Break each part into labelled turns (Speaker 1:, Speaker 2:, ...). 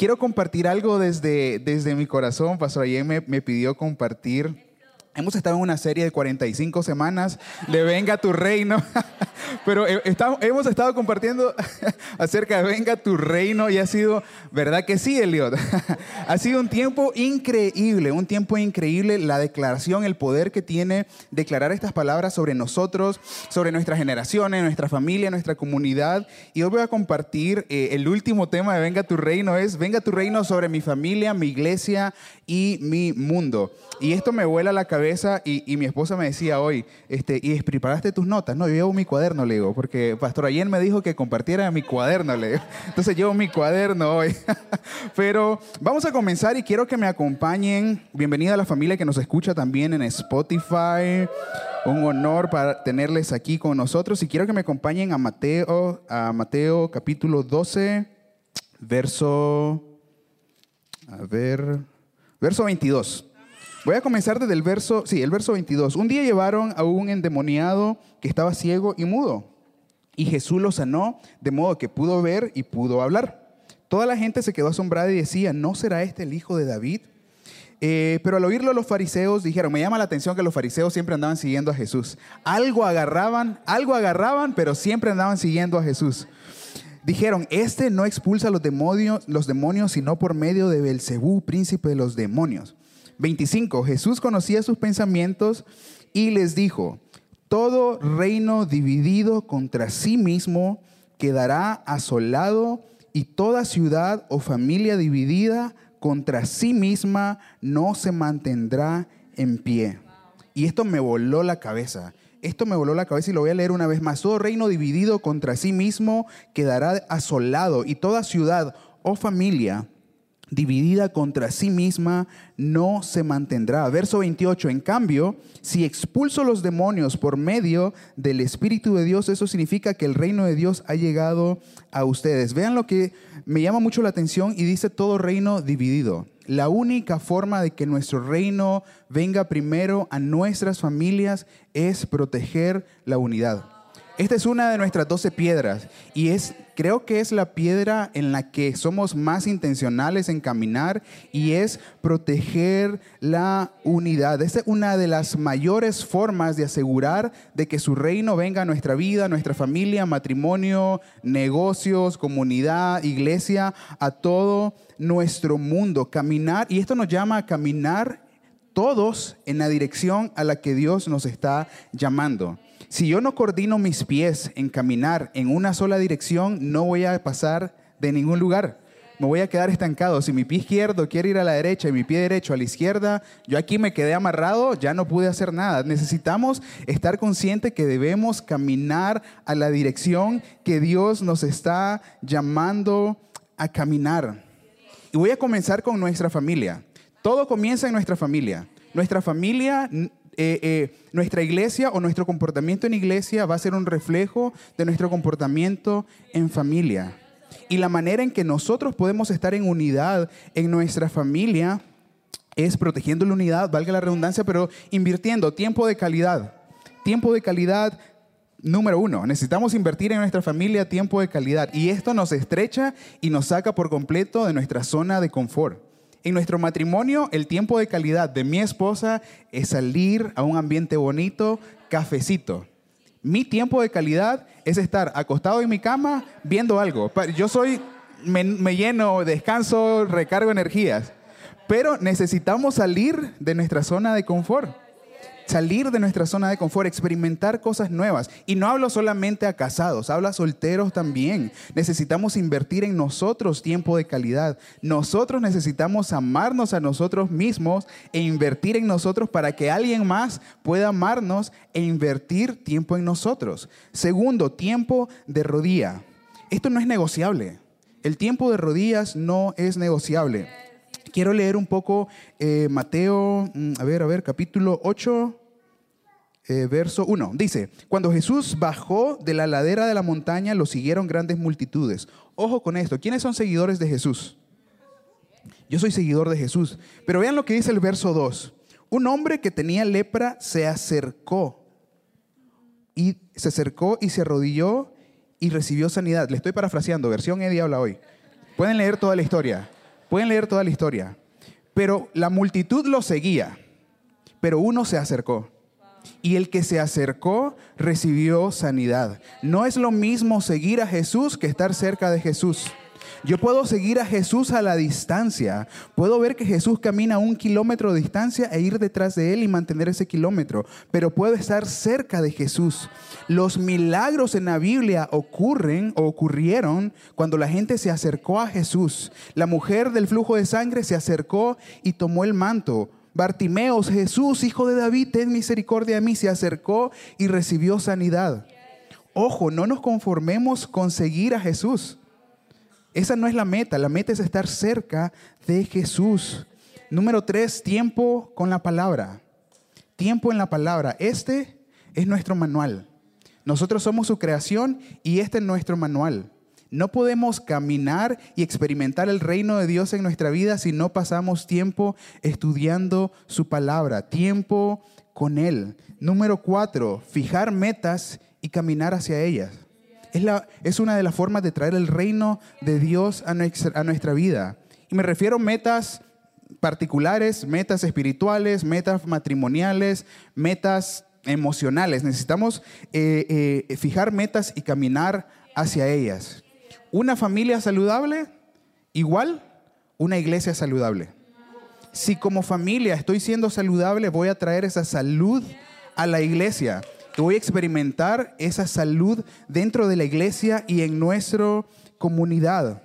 Speaker 1: quiero compartir algo desde, desde mi corazón. Pastor ayer me, me pidió compartir Hemos estado en una serie de 45 semanas de Venga tu Reino, pero hemos estado compartiendo acerca de Venga tu Reino y ha sido, ¿verdad que sí, Eliot? Ha sido un tiempo increíble, un tiempo increíble la declaración, el poder que tiene declarar estas palabras sobre nosotros, sobre nuestras generaciones, nuestra familia, nuestra comunidad. Y hoy voy a compartir eh, el último tema de Venga tu Reino, es Venga tu Reino sobre mi familia, mi iglesia y mi mundo. Y esto me vuela la cabeza y, mi esposa me decía hoy, este, ¿y preparaste tus notas? No, yo llevo mi cuaderno, le digo, porque Pastor ayer me dijo que compartiera mi cuaderno, le digo. Entonces llevo mi cuaderno hoy. Pero vamos a comenzar y quiero que me acompañen. Bienvenida a la familia que nos escucha también en Spotify. Un honor para tenerles aquí con nosotros y quiero que me acompañen a Mateo, a Mateo capítulo 12, verso, a ver, verso 22. Voy a comenzar desde el verso, sí, el verso 22. Un día llevaron a un endemoniado que estaba ciego y mudo, y Jesús lo sanó de modo que pudo ver y pudo hablar. Toda la gente se quedó asombrada y decía, ¿no será este el hijo de David? Eh, pero al oírlo los fariseos dijeron, me llama la atención que los fariseos siempre andaban siguiendo a Jesús. Algo agarraban, algo agarraban, pero siempre andaban siguiendo a Jesús. Dijeron, este no expulsa los demonios, los demonios sino por medio de Belcebú, príncipe de los demonios. 25. Jesús conocía sus pensamientos y les dijo, todo reino dividido contra sí mismo quedará asolado y toda ciudad o familia dividida contra sí misma no se mantendrá en pie. Y esto me voló la cabeza. Esto me voló la cabeza y lo voy a leer una vez más. Todo reino dividido contra sí mismo quedará asolado y toda ciudad o familia dividida contra sí misma no se mantendrá. Verso 28, en cambio, si expulso los demonios por medio del Espíritu de Dios, eso significa que el reino de Dios ha llegado a ustedes. Vean lo que me llama mucho la atención y dice todo reino dividido. La única forma de que nuestro reino venga primero a nuestras familias es proteger la unidad. Esta es una de nuestras doce piedras y es, creo que es la piedra en la que somos más intencionales en caminar y es proteger la unidad. Esta es una de las mayores formas de asegurar de que su reino venga a nuestra vida, nuestra familia, matrimonio, negocios, comunidad, iglesia, a todo nuestro mundo. Caminar, y esto nos llama a caminar todos en la dirección a la que Dios nos está llamando. Si yo no coordino mis pies en caminar en una sola dirección, no voy a pasar de ningún lugar. Me voy a quedar estancado. Si mi pie izquierdo quiere ir a la derecha y mi pie derecho a la izquierda, yo aquí me quedé amarrado, ya no pude hacer nada. Necesitamos estar conscientes que debemos caminar a la dirección que Dios nos está llamando a caminar. Y voy a comenzar con nuestra familia. Todo comienza en nuestra familia. Nuestra familia eh, eh, nuestra iglesia o nuestro comportamiento en iglesia va a ser un reflejo de nuestro comportamiento en familia. Y la manera en que nosotros podemos estar en unidad en nuestra familia es protegiendo la unidad, valga la redundancia, pero invirtiendo tiempo de calidad. Tiempo de calidad número uno. Necesitamos invertir en nuestra familia tiempo de calidad. Y esto nos estrecha y nos saca por completo de nuestra zona de confort. En nuestro matrimonio, el tiempo de calidad de mi esposa es salir a un ambiente bonito, cafecito. Mi tiempo de calidad es estar acostado en mi cama viendo algo. Yo soy, me, me lleno, descanso, recargo energías. Pero necesitamos salir de nuestra zona de confort salir de nuestra zona de confort, experimentar cosas nuevas. Y no hablo solamente a casados, hablo a solteros también. Necesitamos invertir en nosotros tiempo de calidad. Nosotros necesitamos amarnos a nosotros mismos e invertir en nosotros para que alguien más pueda amarnos e invertir tiempo en nosotros. Segundo, tiempo de rodilla. Esto no es negociable. El tiempo de rodillas no es negociable. Quiero leer un poco eh, Mateo, mm, a ver, a ver, capítulo 8, eh, verso 1. Dice, cuando Jesús bajó de la ladera de la montaña, lo siguieron grandes multitudes. Ojo con esto, ¿quiénes son seguidores de Jesús? Yo soy seguidor de Jesús. Pero vean lo que dice el verso 2. Un hombre que tenía lepra se acercó y se acercó y se arrodilló y recibió sanidad. Le estoy parafraseando, versión Eddie habla hoy. Pueden leer toda la historia. Pueden leer toda la historia. Pero la multitud lo seguía, pero uno se acercó. Y el que se acercó recibió sanidad. No es lo mismo seguir a Jesús que estar cerca de Jesús. Yo puedo seguir a Jesús a la distancia. Puedo ver que Jesús camina un kilómetro de distancia e ir detrás de él y mantener ese kilómetro. Pero puedo estar cerca de Jesús. Los milagros en la Biblia ocurren o ocurrieron cuando la gente se acercó a Jesús. La mujer del flujo de sangre se acercó y tomó el manto. Bartimeos, Jesús, hijo de David, ten misericordia de mí, se acercó y recibió sanidad. Ojo, no nos conformemos con seguir a Jesús. Esa no es la meta, la meta es estar cerca de Jesús. Número tres, tiempo con la palabra. Tiempo en la palabra. Este es nuestro manual. Nosotros somos su creación y este es nuestro manual. No podemos caminar y experimentar el reino de Dios en nuestra vida si no pasamos tiempo estudiando su palabra, tiempo con Él. Número cuatro, fijar metas y caminar hacia ellas. Es, una de las formas de traer el reino de Dios a nuestra, a nuestra vida. Y me refiero a metas particulares, metas espirituales, metas matrimoniales, metas emocionales. Necesitamos eh, eh, fijar metas y caminar hacia ellas. Una familia saludable, igual una iglesia saludable. Si como familia estoy siendo saludable, voy a traer esa salud a la iglesia voy a experimentar esa salud dentro de la iglesia y en nuestra comunidad.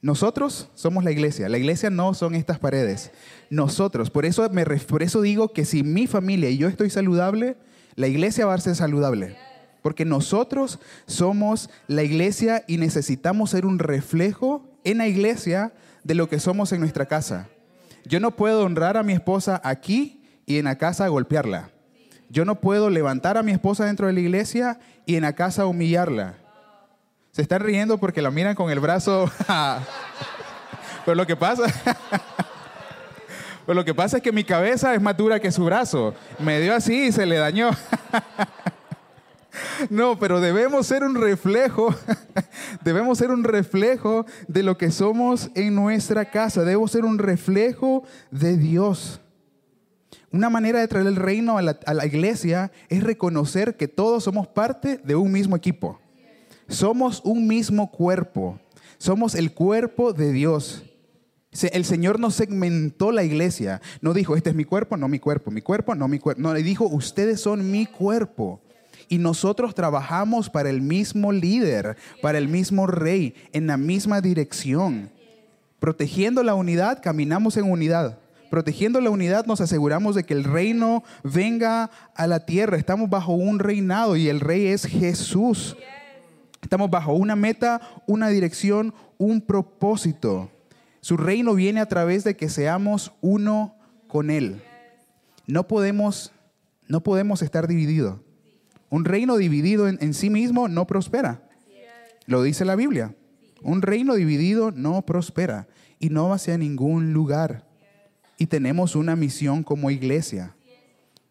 Speaker 1: Nosotros somos la iglesia. La iglesia no son estas paredes. Nosotros. Por eso, me, por eso digo que si mi familia y yo estoy saludable, la iglesia va a ser saludable. Porque nosotros somos la iglesia y necesitamos ser un reflejo en la iglesia de lo que somos en nuestra casa. Yo no puedo honrar a mi esposa aquí y en la casa golpearla. Yo no puedo levantar a mi esposa dentro de la iglesia y en la casa humillarla. Se están riendo porque la miran con el brazo. Pero lo que pasa. Pero lo que pasa es que mi cabeza es más dura que su brazo. Me dio así y se le dañó. No, pero debemos ser un reflejo, debemos ser un reflejo de lo que somos en nuestra casa, debemos ser un reflejo de Dios. Una manera de traer el reino a la, iglesia es reconocer que todos somos parte de un mismo equipo. Somos un mismo cuerpo. Somos el cuerpo de Dios. El Señor no segmentó la iglesia. No dijo, este es mi cuerpo, no mi cuerpo, mi cuerpo, no mi cuerpo. No, le dijo, ustedes son mi cuerpo. Y nosotros trabajamos para el mismo líder, para el mismo rey, en la misma dirección. Protegiendo la unidad, caminamos en unidad. Protegiendo la unidad nos aseguramos de que el reino venga a la tierra. Estamos bajo un reinado y el rey es Jesús. Estamos bajo una meta, una dirección, un propósito. Su reino viene a través de que seamos uno con Él. No podemos, no podemos estar divididos. Un reino dividido en, sí mismo no prospera. Lo dice la Biblia. Un reino dividido no prospera y no va hacia ningún lugar y tenemos una misión como iglesia.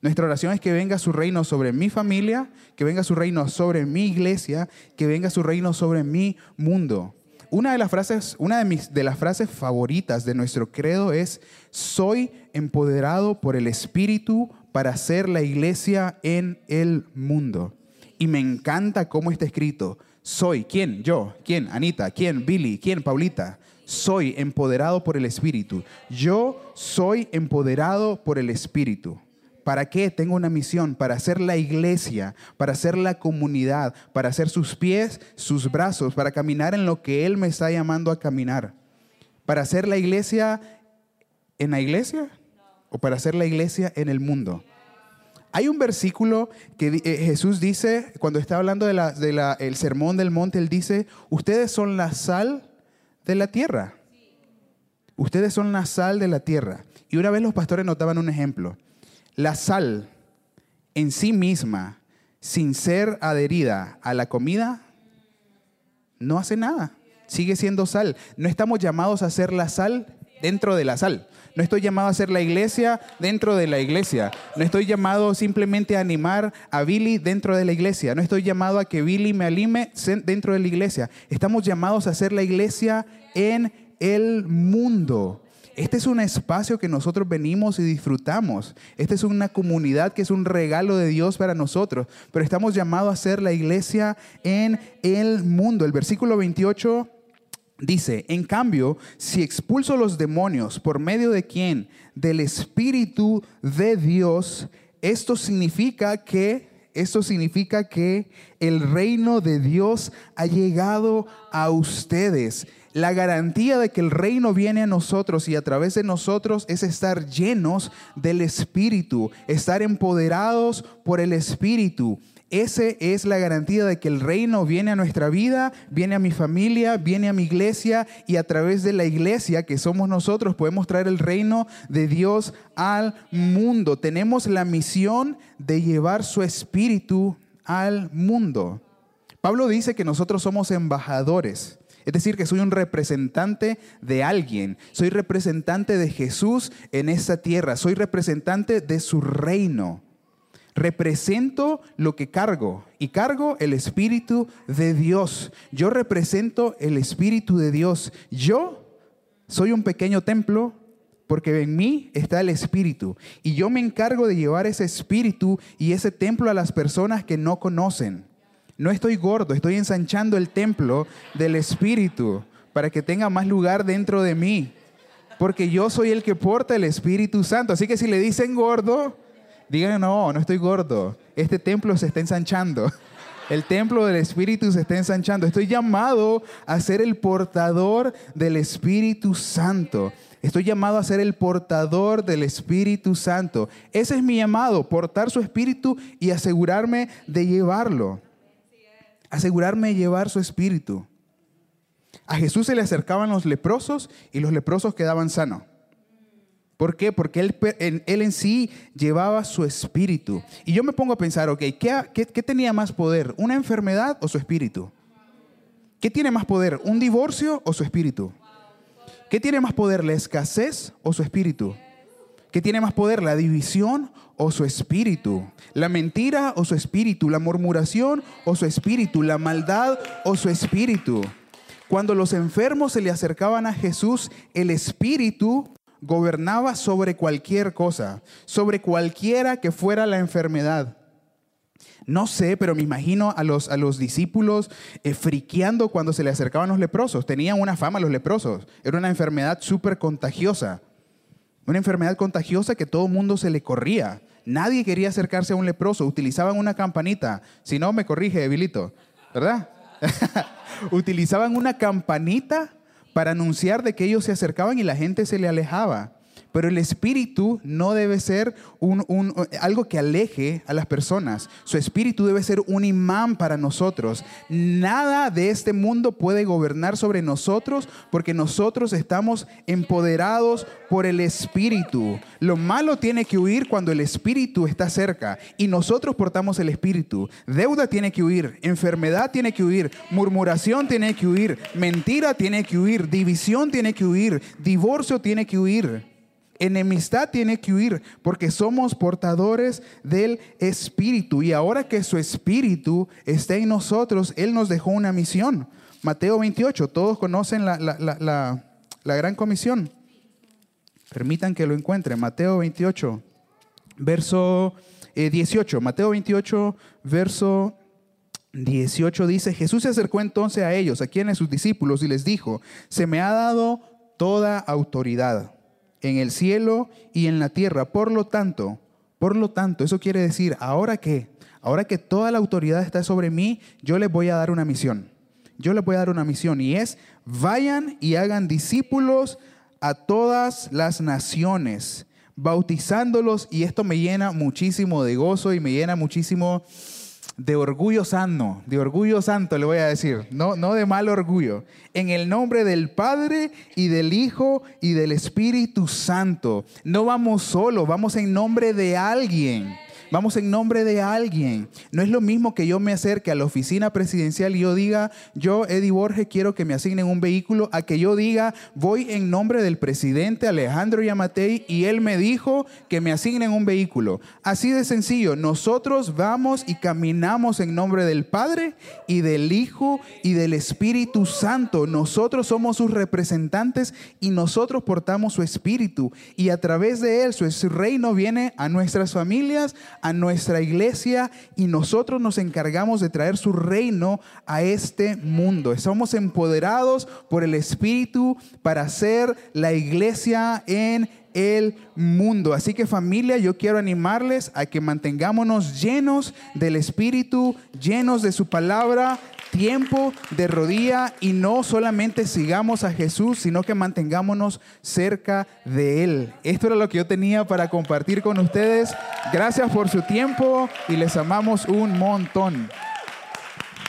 Speaker 1: Nuestra oración es que venga su reino sobre mi familia, que venga su reino sobre mi iglesia, que venga su reino sobre mi mundo. Una de las frases, una de, mis, de las frases favoritas de nuestro credo es, soy empoderado por el Espíritu para ser la iglesia en el mundo. Y me encanta cómo está escrito. Soy, ¿quién? Yo, ¿quién? Anita, ¿quién? Billy, ¿quién? Paulita soy empoderado por el Espíritu. Yo soy empoderado por el Espíritu. ¿Para qué? Tengo una misión, para hacer la iglesia, para hacer la comunidad, para hacer sus pies, sus brazos, para caminar en lo que Él me está llamando a caminar. ¿Para hacer la iglesia en la iglesia o para hacer la iglesia en el mundo? Hay un versículo que eh, Jesús dice, cuando está hablando del de sermón del monte, Él dice, ustedes son la sal de la tierra. Ustedes son la sal de la tierra. Y una vez los pastores notaban un ejemplo. La sal en sí misma, sin ser adherida a la comida, no hace nada. Sigue siendo sal. No estamos llamados a ser la sal dentro de la sal. No estoy llamado a ser la iglesia dentro de la iglesia. No estoy llamado simplemente a animar a Billy dentro de la iglesia. No estoy llamado a que Billy me alime dentro de la iglesia. Estamos llamados a ser la iglesia en el mundo. Este es un espacio que nosotros venimos y disfrutamos. Esta es una comunidad que es un regalo de Dios para nosotros. Pero estamos llamados a ser la iglesia en el mundo. El versículo 28 Dice, en cambio, si expulso los demonios por medio de quién? Del Espíritu de Dios, esto significa que, esto significa que el reino de Dios ha llegado a ustedes. La garantía de que el reino viene a nosotros y a través de nosotros es estar llenos del Espíritu, estar empoderados por el Espíritu. Esa es la garantía de que el reino viene a nuestra vida, viene a mi familia, viene a mi iglesia y a través de la iglesia que somos nosotros podemos traer el reino de Dios al mundo. Tenemos la misión de llevar su espíritu al mundo. Pablo dice que nosotros somos embajadores. Es decir, que soy un representante de alguien. Soy representante de Jesús en esta tierra. Soy representante de su reino. Represento lo que cargo y cargo el Espíritu de Dios. Yo represento el Espíritu de Dios. Yo soy un pequeño templo porque en mí está el Espíritu. Y yo me encargo de llevar ese Espíritu y ese templo a las personas que no conocen. No estoy gordo, estoy ensanchando el templo del Espíritu para que tenga más lugar dentro de mí. Porque yo soy el que porta el Espíritu Santo. Así que si le dicen gordo, Digan, no, no estoy gordo. Este templo se está ensanchando. El templo del Espíritu se está ensanchando. Estoy llamado a ser el portador del Espíritu Santo. Estoy llamado a ser el portador del Espíritu Santo. Ese es mi llamado, portar su Espíritu y asegurarme de llevarlo. Asegurarme de llevar su Espíritu. A Jesús se le acercaban los leprosos y los leprosos quedaban sanos. ¿Por qué? Porque él en, él en sí llevaba su espíritu. Y yo me pongo a pensar, ok, ¿qué, qué, tenía más poder? ¿Una enfermedad o su espíritu? ¿Qué tiene más poder? ¿Un divorcio o su espíritu? ¿Qué tiene más poder? ¿La escasez o su espíritu? ¿Qué tiene más poder? ¿La división o su espíritu? ¿La mentira o su espíritu? ¿La murmuración o su espíritu? ¿La maldad o su espíritu? Cuando los enfermos se le acercaban a Jesús, el espíritu gobernaba sobre cualquier cosa, sobre cualquiera que fuera la enfermedad. No sé, pero me imagino a los, a los discípulos eh, friqueando cuando se le acercaban los leprosos. Tenían una fama los leprosos. Era una enfermedad súper contagiosa. Una enfermedad contagiosa que todo mundo se le corría. Nadie quería acercarse a un leproso. Utilizaban una campanita. Si no, me corrige, debilito. ¿Verdad? Utilizaban una campanita para anunciar de que ellos se acercaban y la gente se le alejaba. Pero el espíritu no debe ser un, algo que aleje a las personas. Su espíritu debe ser un imán para nosotros. Nada de este mundo puede gobernar sobre nosotros porque nosotros estamos empoderados por el espíritu. Lo malo tiene que huir cuando el espíritu está cerca y nosotros portamos el espíritu. Deuda tiene que huir, enfermedad tiene que huir, murmuración tiene que huir, mentira tiene que huir, división tiene que huir, divorcio tiene que huir enemistad tiene que huir porque somos portadores del Espíritu. Y ahora que su Espíritu está en nosotros, Él nos dejó una misión. Mateo 28, todos conocen la, la gran comisión. Permitan que lo encuentren. Mateo 28, verso 18. Eh, Mateo 28, verso 18 dice, Jesús se acercó entonces a ellos, a quienes sus discípulos, y les dijo, se me ha dado toda autoridad en el cielo y en la tierra. Por lo tanto, por lo tanto, eso quiere decir, ahora que, ahora que toda la autoridad está sobre mí, yo les voy a dar una misión. Yo les voy a dar una misión y es, vayan y hagan discípulos a todas las naciones, bautizándolos, y esto me llena muchísimo de gozo y me llena muchísimo de orgullo sano, de orgullo santo le voy a decir, no, no de mal orgullo, en el nombre del Padre y del Hijo y del Espíritu Santo. No vamos solos, vamos en nombre de alguien. Vamos en nombre de alguien. No es lo mismo que yo me acerque a la oficina presidencial y yo diga, yo, Eddie Borges, quiero que me asignen un vehículo, a que yo diga, voy en nombre del presidente Alejandro Yamatei y él me dijo que me asignen un vehículo. Así de sencillo, nosotros vamos y caminamos en nombre del Padre y del Hijo y del Espíritu Santo. Nosotros somos sus representantes y nosotros portamos su Espíritu. Y a través de él, su reino viene a nuestras familias, a nuestra iglesia y nosotros nos encargamos de traer su reino a este mundo. Somos empoderados por el Espíritu para ser la iglesia en el mundo. Así que familia, yo quiero animarles a que mantengámonos llenos del Espíritu, llenos de su palabra, tiempo de rodilla y no solamente sigamos a Jesús, sino que mantengámonos cerca de Él. Esto era lo que yo tenía para compartir con ustedes. Gracias por su tiempo y les amamos un montón.